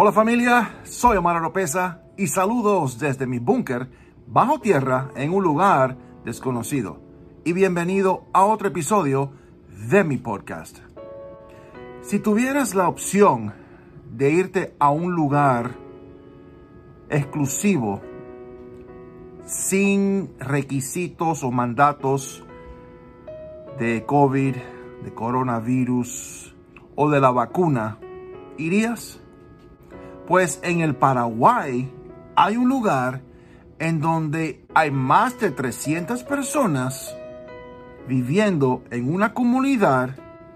Hola familia, soy Omar Oropesa y saludos desde mi búnker bajo tierra en un lugar desconocido. Y bienvenido a otro episodio de mi podcast. Si tuvieras la opción de irte a un lugar exclusivo, sin requisitos o mandatos de COVID, de coronavirus o de la vacuna, ¿irías? Pues en el Paraguay hay un lugar en donde hay más de 300 personas viviendo en una comunidad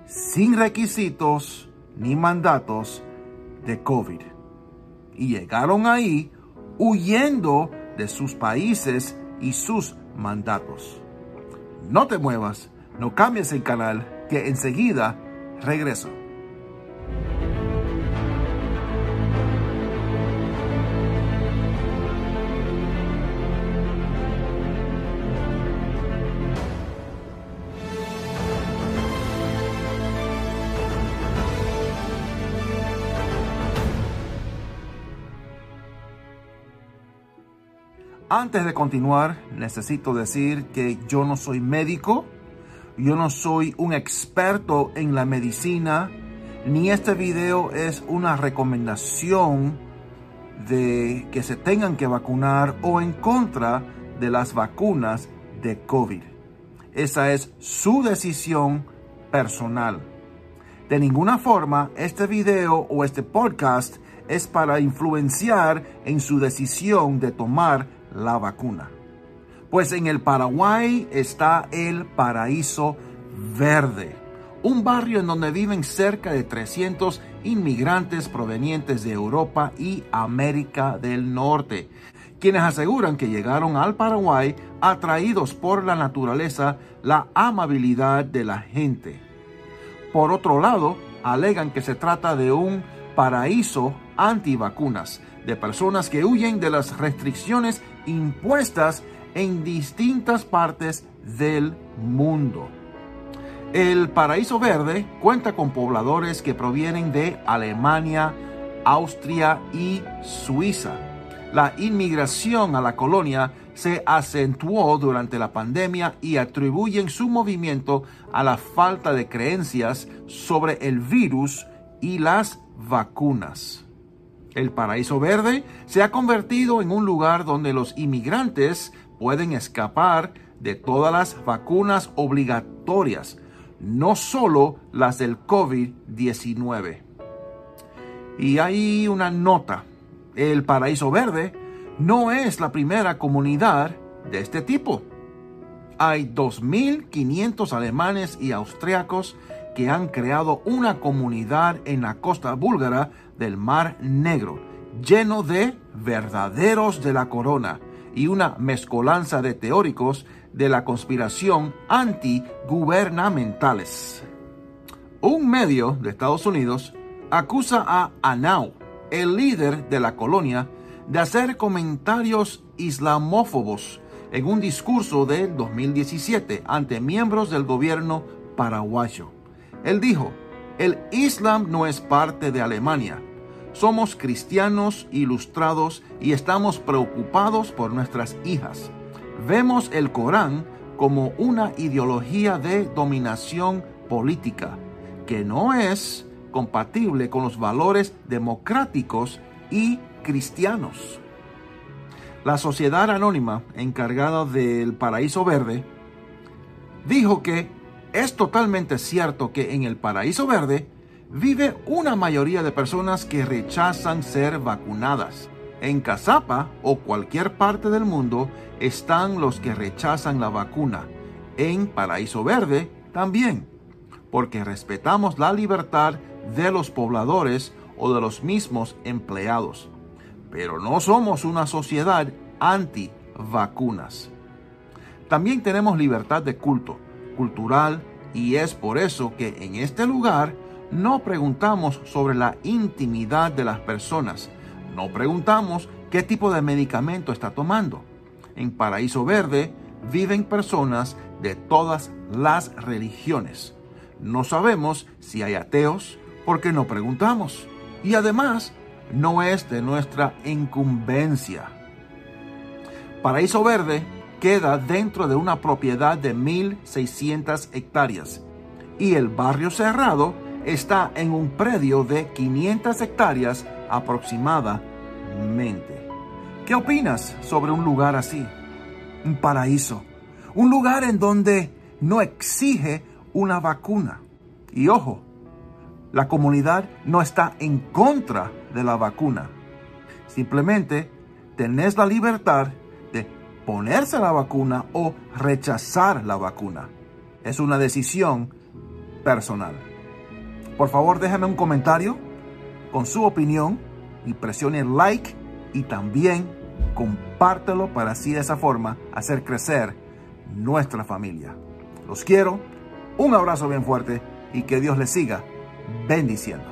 sin requisitos ni mandatos de COVID. Y llegaron ahí huyendo de sus países y sus mandatos. No te muevas, no cambies el canal, que enseguida regreso. Antes de continuar, necesito decir que yo no soy médico, yo no soy un experto en la medicina, ni este video es una recomendación de que se tengan que vacunar o en contra de las vacunas de COVID. Esa es su decisión personal. De ninguna forma, este video o este podcast es para influenciar en su decisión de tomar la vacuna. Pues en el Paraguay está el Paraíso Verde, un barrio en donde viven cerca de 300 inmigrantes provenientes de Europa y América del Norte, quienes aseguran que llegaron al Paraguay atraídos por la naturaleza, la amabilidad de la gente. Por otro lado, alegan que se trata de un paraíso antivacunas, de personas que huyen de las restricciones impuestas en distintas partes del mundo. El Paraíso Verde cuenta con pobladores que provienen de Alemania, Austria y Suiza. La inmigración a la colonia se acentuó durante la pandemia y atribuyen su movimiento a la falta de creencias sobre el virus y las vacunas. El paraíso verde se ha convertido en un lugar donde los inmigrantes pueden escapar de todas las vacunas obligatorias, no solo las del COVID-19. Y hay una nota, el paraíso verde no es la primera comunidad de este tipo. Hay 2.500 alemanes y austriacos que han creado una comunidad en la costa búlgara del Mar Negro, lleno de verdaderos de la corona y una mezcolanza de teóricos de la conspiración antigubernamentales. Un medio de Estados Unidos acusa a Anau, el líder de la colonia, de hacer comentarios islamófobos en un discurso de 2017 ante miembros del gobierno paraguayo. Él dijo, el Islam no es parte de Alemania. Somos cristianos ilustrados y estamos preocupados por nuestras hijas. Vemos el Corán como una ideología de dominación política que no es compatible con los valores democráticos y cristianos. La sociedad anónima encargada del Paraíso Verde dijo que es totalmente cierto que en el paraíso verde vive una mayoría de personas que rechazan ser vacunadas. En Cazapa o cualquier parte del mundo están los que rechazan la vacuna. En Paraíso Verde también, porque respetamos la libertad de los pobladores o de los mismos empleados. Pero no somos una sociedad anti-vacunas. También tenemos libertad de culto, cultural, y es por eso que en este lugar no preguntamos sobre la intimidad de las personas, no preguntamos qué tipo de medicamento está tomando. En Paraíso Verde viven personas de todas las religiones. No sabemos si hay ateos porque no preguntamos. Y además, no es de nuestra incumbencia. Paraíso Verde queda dentro de una propiedad de 1.600 hectáreas y el barrio cerrado está en un predio de 500 hectáreas aproximadamente. ¿Qué opinas sobre un lugar así? Un paraíso. Un lugar en donde no exige una vacuna. Y ojo, la comunidad no está en contra de la vacuna. Simplemente tenés la libertad ponerse la vacuna o rechazar la vacuna. Es una decisión personal. Por favor, déjame un comentario con su opinión y presione like y también compártelo para así de esa forma hacer crecer nuestra familia. Los quiero, un abrazo bien fuerte y que Dios les siga bendiciendo.